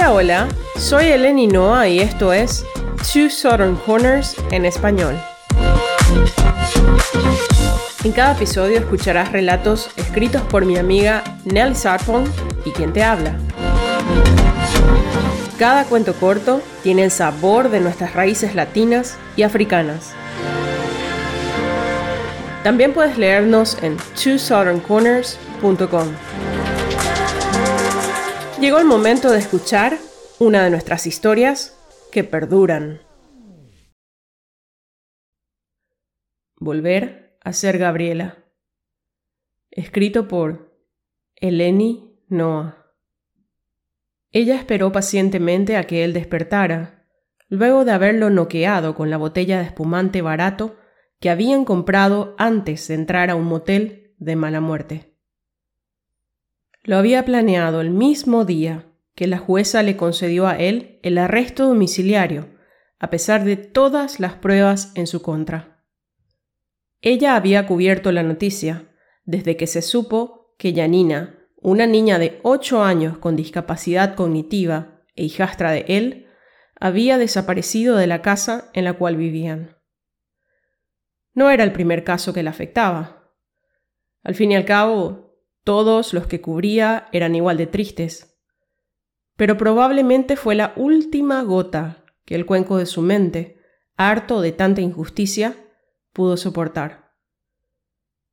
Hola, hola, soy Eleni Noah y esto es Two Southern Corners en español. En cada episodio escucharás relatos escritos por mi amiga Nelly Sarpong y quien te habla. Cada cuento corto tiene el sabor de nuestras raíces latinas y africanas. También puedes leernos en twosoutherncorners.com. Llegó el momento de escuchar una de nuestras historias que perduran. Volver a ser Gabriela. Escrito por Eleni Noah. Ella esperó pacientemente a que él despertara, luego de haberlo noqueado con la botella de espumante barato que habían comprado antes de entrar a un motel de mala muerte. Lo había planeado el mismo día que la jueza le concedió a él el arresto domiciliario, a pesar de todas las pruebas en su contra. Ella había cubierto la noticia desde que se supo que Janina, una niña de ocho años con discapacidad cognitiva e hijastra de él, había desaparecido de la casa en la cual vivían. No era el primer caso que la afectaba. Al fin y al cabo, todos los que cubría eran igual de tristes. Pero probablemente fue la última gota que el cuenco de su mente, harto de tanta injusticia, pudo soportar.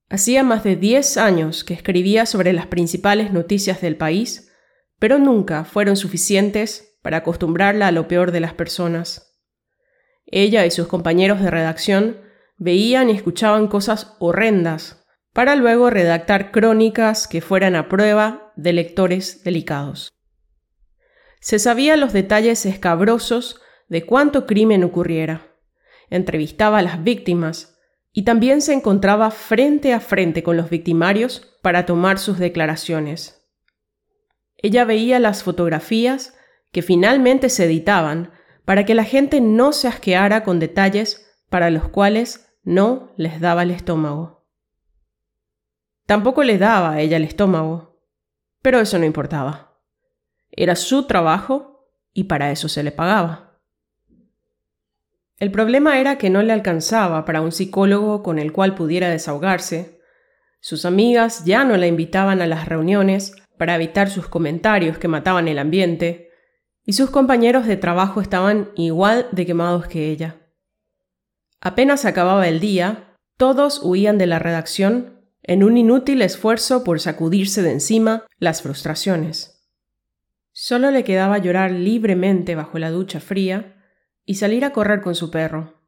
Hacía más de diez años que escribía sobre las principales noticias del país, pero nunca fueron suficientes para acostumbrarla a lo peor de las personas. Ella y sus compañeros de redacción veían y escuchaban cosas horrendas para luego redactar crónicas que fueran a prueba de lectores delicados. Se sabía los detalles escabrosos de cuánto crimen ocurriera. Entrevistaba a las víctimas y también se encontraba frente a frente con los victimarios para tomar sus declaraciones. Ella veía las fotografías que finalmente se editaban para que la gente no se asqueara con detalles para los cuales no les daba el estómago. Tampoco le daba a ella el estómago, pero eso no importaba. Era su trabajo y para eso se le pagaba. El problema era que no le alcanzaba para un psicólogo con el cual pudiera desahogarse. Sus amigas ya no la invitaban a las reuniones para evitar sus comentarios que mataban el ambiente, y sus compañeros de trabajo estaban igual de quemados que ella. Apenas acababa el día, todos huían de la redacción en un inútil esfuerzo por sacudirse de encima las frustraciones. Solo le quedaba llorar libremente bajo la ducha fría y salir a correr con su perro,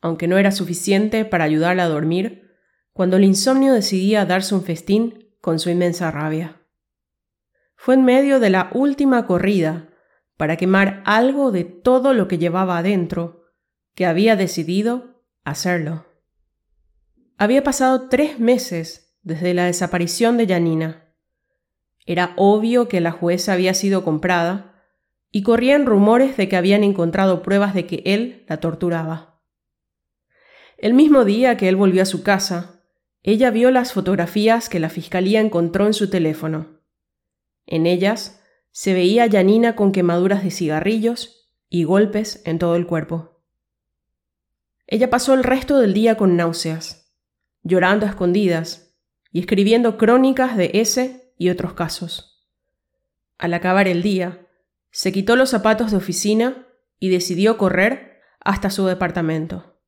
aunque no era suficiente para ayudarla a dormir cuando el insomnio decidía darse un festín con su inmensa rabia. Fue en medio de la última corrida, para quemar algo de todo lo que llevaba adentro, que había decidido hacerlo. Había pasado tres meses desde la desaparición de Janina. Era obvio que la jueza había sido comprada y corrían rumores de que habían encontrado pruebas de que él la torturaba. El mismo día que él volvió a su casa, ella vio las fotografías que la fiscalía encontró en su teléfono. En ellas se veía a Janina con quemaduras de cigarrillos y golpes en todo el cuerpo. Ella pasó el resto del día con náuseas, llorando a escondidas y escribiendo crónicas de ese y otros casos. Al acabar el día, se quitó los zapatos de oficina y decidió correr hasta su departamento.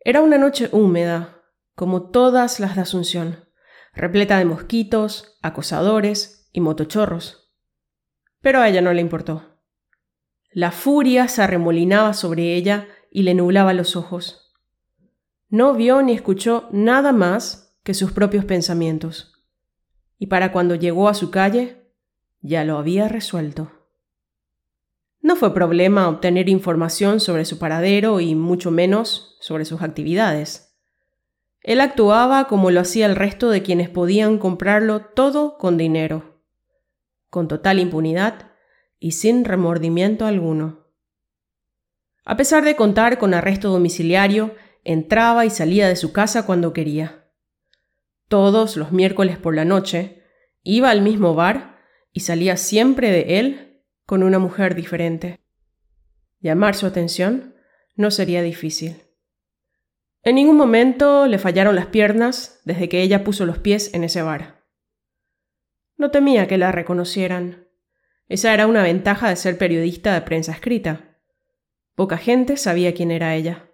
Era una noche húmeda, como todas las de Asunción, repleta de mosquitos, acosadores y motochorros. Pero a ella no le importó. La furia se arremolinaba sobre ella y le nublaba los ojos. No vio ni escuchó nada más que sus propios pensamientos. Y para cuando llegó a su calle, ya lo había resuelto. No fue problema obtener información sobre su paradero y mucho menos sobre sus actividades. Él actuaba como lo hacía el resto de quienes podían comprarlo todo con dinero, con total impunidad y sin remordimiento alguno. A pesar de contar con arresto domiciliario, entraba y salía de su casa cuando quería. Todos los miércoles por la noche, iba al mismo bar y salía siempre de él con una mujer diferente. Llamar su atención no sería difícil. En ningún momento le fallaron las piernas desde que ella puso los pies en ese bar. No temía que la reconocieran. Esa era una ventaja de ser periodista de prensa escrita. Poca gente sabía quién era ella.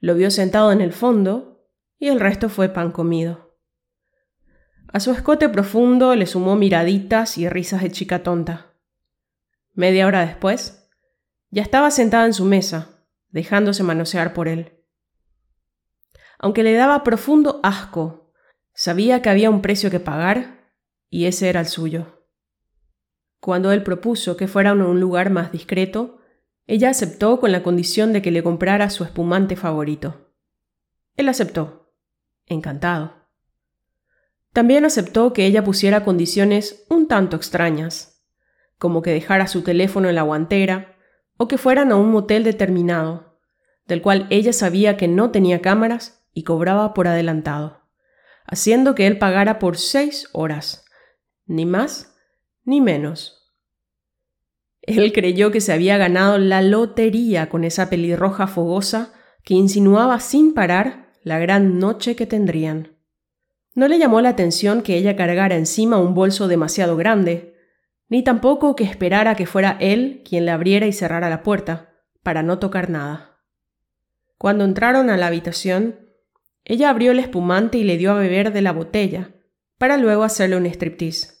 Lo vio sentado en el fondo y el resto fue pan comido. A su escote profundo le sumó miraditas y risas de chica tonta. Media hora después, ya estaba sentada en su mesa, dejándose manosear por él. Aunque le daba profundo asco, sabía que había un precio que pagar y ese era el suyo. Cuando él propuso que fuera a un lugar más discreto, ella aceptó con la condición de que le comprara su espumante favorito. Él aceptó, encantado. También aceptó que ella pusiera condiciones un tanto extrañas, como que dejara su teléfono en la guantera o que fueran a un motel determinado, del cual ella sabía que no tenía cámaras y cobraba por adelantado, haciendo que él pagara por seis horas, ni más ni menos. Él creyó que se había ganado la lotería con esa pelirroja fogosa que insinuaba sin parar la gran noche que tendrían. No le llamó la atención que ella cargara encima un bolso demasiado grande, ni tampoco que esperara que fuera él quien le abriera y cerrara la puerta, para no tocar nada. Cuando entraron a la habitación, ella abrió el espumante y le dio a beber de la botella, para luego hacerle un striptease.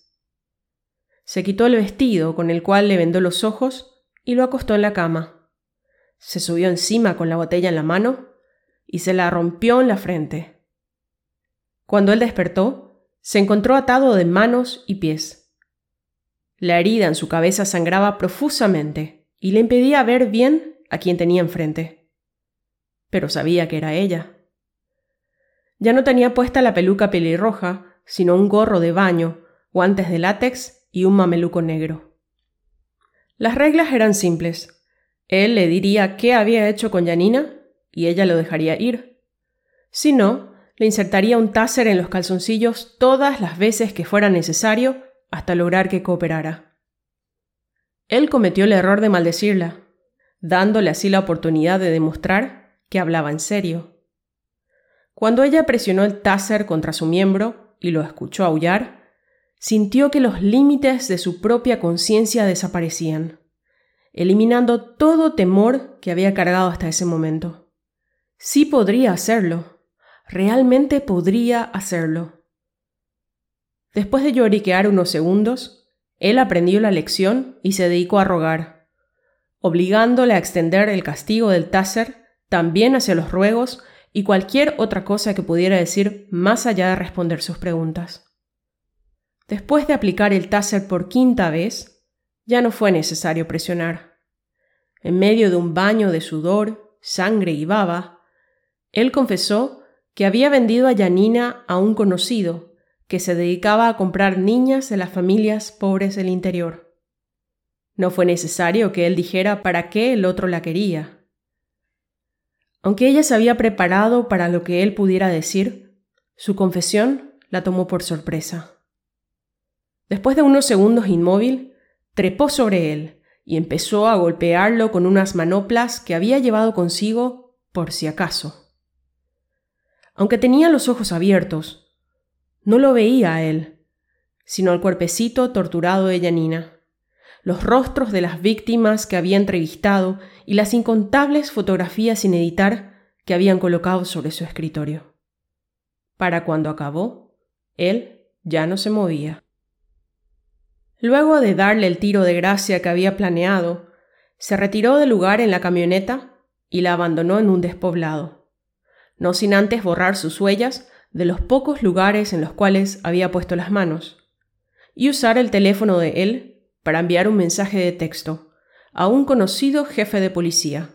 Se quitó el vestido con el cual le vendó los ojos y lo acostó en la cama. Se subió encima con la botella en la mano y se la rompió en la frente. Cuando él despertó, se encontró atado de manos y pies. La herida en su cabeza sangraba profusamente y le impedía ver bien a quien tenía enfrente. Pero sabía que era ella. Ya no tenía puesta la peluca pelirroja, sino un gorro de baño, guantes de látex y un mameluco negro. Las reglas eran simples. Él le diría qué había hecho con Janina y ella lo dejaría ir. Si no, le insertaría un taser en los calzoncillos todas las veces que fuera necesario hasta lograr que cooperara. Él cometió el error de maldecirla, dándole así la oportunidad de demostrar que hablaba en serio. Cuando ella presionó el taser contra su miembro y lo escuchó aullar, sintió que los límites de su propia conciencia desaparecían, eliminando todo temor que había cargado hasta ese momento. Sí podría hacerlo, realmente podría hacerlo. Después de lloriquear unos segundos, él aprendió la lección y se dedicó a rogar, obligándole a extender el castigo del Taser también hacia los ruegos y cualquier otra cosa que pudiera decir más allá de responder sus preguntas. Después de aplicar el taser por quinta vez, ya no fue necesario presionar. En medio de un baño de sudor, sangre y baba, él confesó que había vendido a Janina a un conocido que se dedicaba a comprar niñas de las familias pobres del interior. No fue necesario que él dijera para qué el otro la quería. Aunque ella se había preparado para lo que él pudiera decir, su confesión la tomó por sorpresa. Después de unos segundos inmóvil, trepó sobre él y empezó a golpearlo con unas manoplas que había llevado consigo por si acaso. Aunque tenía los ojos abiertos, no lo veía a él, sino al cuerpecito torturado de Yanina, los rostros de las víctimas que había entrevistado y las incontables fotografías sin editar que habían colocado sobre su escritorio. Para cuando acabó, él ya no se movía. Luego de darle el tiro de gracia que había planeado, se retiró del lugar en la camioneta y la abandonó en un despoblado, no sin antes borrar sus huellas de los pocos lugares en los cuales había puesto las manos, y usar el teléfono de él para enviar un mensaje de texto a un conocido jefe de policía,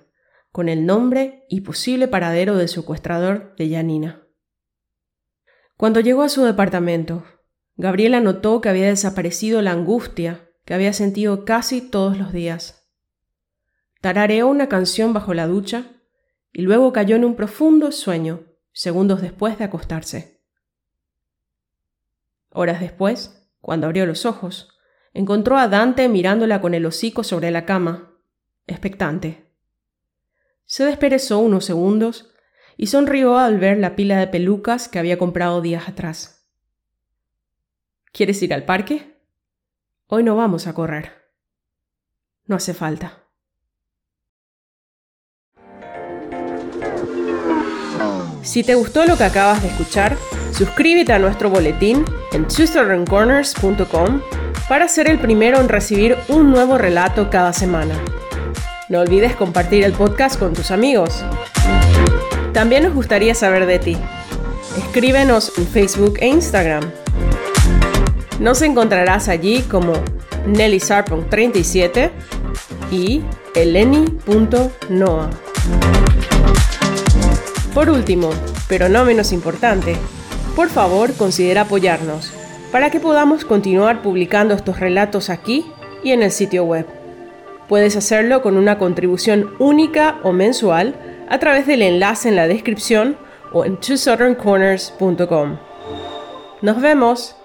con el nombre y posible paradero del secuestrador de Janina. Cuando llegó a su departamento, Gabriela notó que había desaparecido la angustia que había sentido casi todos los días. Tarareó una canción bajo la ducha y luego cayó en un profundo sueño segundos después de acostarse. Horas después, cuando abrió los ojos, encontró a Dante mirándola con el hocico sobre la cama, expectante. Se desperezó unos segundos y sonrió al ver la pila de pelucas que había comprado días atrás. ¿Quieres ir al parque? Hoy no vamos a correr. No hace falta. Si te gustó lo que acabas de escuchar, suscríbete a nuestro boletín en twosoutherncorners.com para ser el primero en recibir un nuevo relato cada semana. No olvides compartir el podcast con tus amigos. También nos gustaría saber de ti. Escríbenos en Facebook e Instagram. Nos encontrarás allí como Nelly 37 y eleni.noa. Por último, pero no menos importante, por favor considera apoyarnos para que podamos continuar publicando estos relatos aquí y en el sitio web. Puedes hacerlo con una contribución única o mensual a través del enlace en la descripción o en twosoutherncorners.com. Nos vemos.